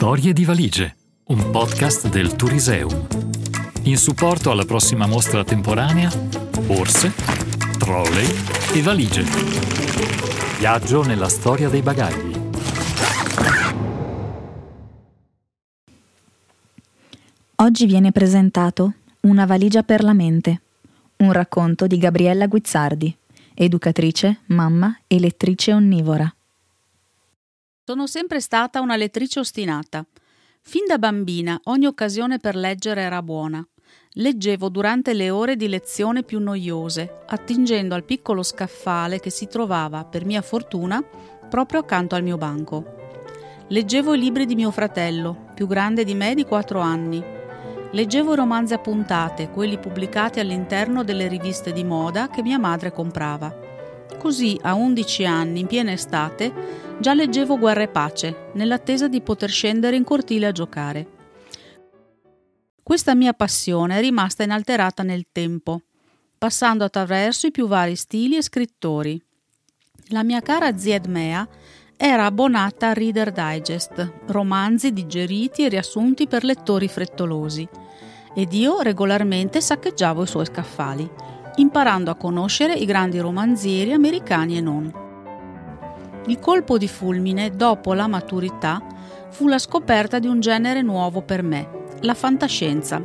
Storie di valigie, un podcast del Turiseum. In supporto alla prossima mostra temporanea, borse, trolley e valigie. Viaggio nella storia dei bagagli. Oggi viene presentato Una valigia per la mente, un racconto di Gabriella Guizzardi, educatrice, mamma e lettrice onnivora. Sono sempre stata una lettrice ostinata. Fin da bambina ogni occasione per leggere era buona. Leggevo durante le ore di lezione più noiose, attingendo al piccolo scaffale che si trovava, per mia fortuna, proprio accanto al mio banco. Leggevo i libri di mio fratello, più grande di me di quattro anni. Leggevo i romanzi a puntate, quelli pubblicati all'interno delle riviste di moda che mia madre comprava. Così, a undici anni, in piena estate, Già leggevo Guerra e Pace, nell'attesa di poter scendere in cortile a giocare. Questa mia passione è rimasta inalterata nel tempo, passando attraverso i più vari stili e scrittori. La mia cara zia Edmea era abbonata a Reader Digest, romanzi digeriti e riassunti per lettori frettolosi, ed io regolarmente saccheggiavo i suoi scaffali, imparando a conoscere i grandi romanzieri americani e non. Il colpo di fulmine, dopo la maturità, fu la scoperta di un genere nuovo per me, la fantascienza.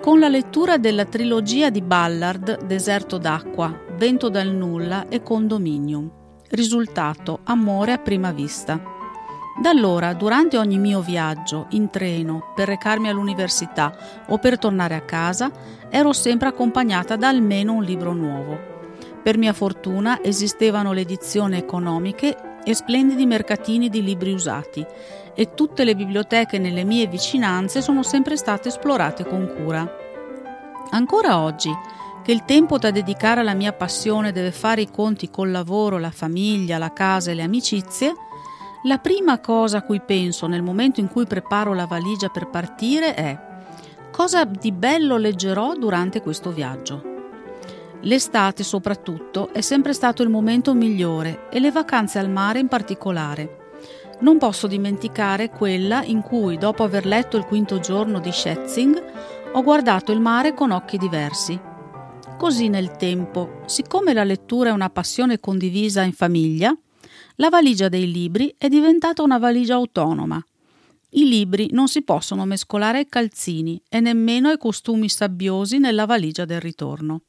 Con la lettura della trilogia di Ballard, Deserto d'acqua, Vento dal nulla e Condominium. Risultato, amore a prima vista. Da allora, durante ogni mio viaggio, in treno, per recarmi all'università o per tornare a casa, ero sempre accompagnata da almeno un libro nuovo. Per mia fortuna esistevano le edizioni economiche e splendidi mercatini di libri usati e tutte le biblioteche nelle mie vicinanze sono sempre state esplorate con cura. Ancora oggi, che il tempo da dedicare alla mia passione deve fare i conti col lavoro, la famiglia, la casa e le amicizie, la prima cosa a cui penso nel momento in cui preparo la valigia per partire è cosa di bello leggerò durante questo viaggio. L'estate soprattutto è sempre stato il momento migliore e le vacanze al mare in particolare. Non posso dimenticare quella in cui, dopo aver letto il quinto giorno di Schätzing, ho guardato il mare con occhi diversi. Così nel tempo, siccome la lettura è una passione condivisa in famiglia, la valigia dei libri è diventata una valigia autonoma. I libri non si possono mescolare ai calzini e nemmeno ai costumi sabbiosi nella valigia del ritorno.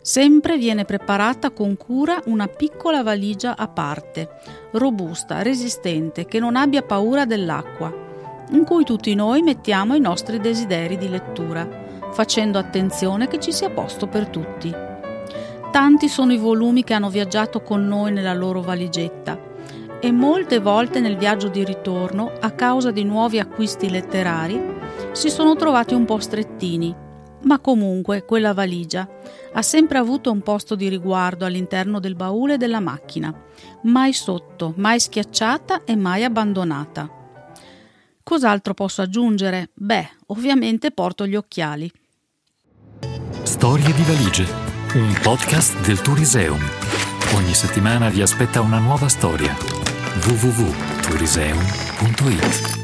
Sempre viene preparata con cura una piccola valigia a parte, robusta, resistente, che non abbia paura dell'acqua, in cui tutti noi mettiamo i nostri desideri di lettura, facendo attenzione che ci sia posto per tutti. Tanti sono i volumi che hanno viaggiato con noi nella loro valigetta e molte volte nel viaggio di ritorno, a causa di nuovi acquisti letterari, si sono trovati un po' strettini ma comunque quella valigia ha sempre avuto un posto di riguardo all'interno del baule della macchina, mai sotto, mai schiacciata e mai abbandonata. Cos'altro posso aggiungere? Beh, ovviamente porto gli occhiali. Storie di valigie, un podcast del Turiseum. Ogni settimana vi aspetta una nuova storia. www.turiseum.it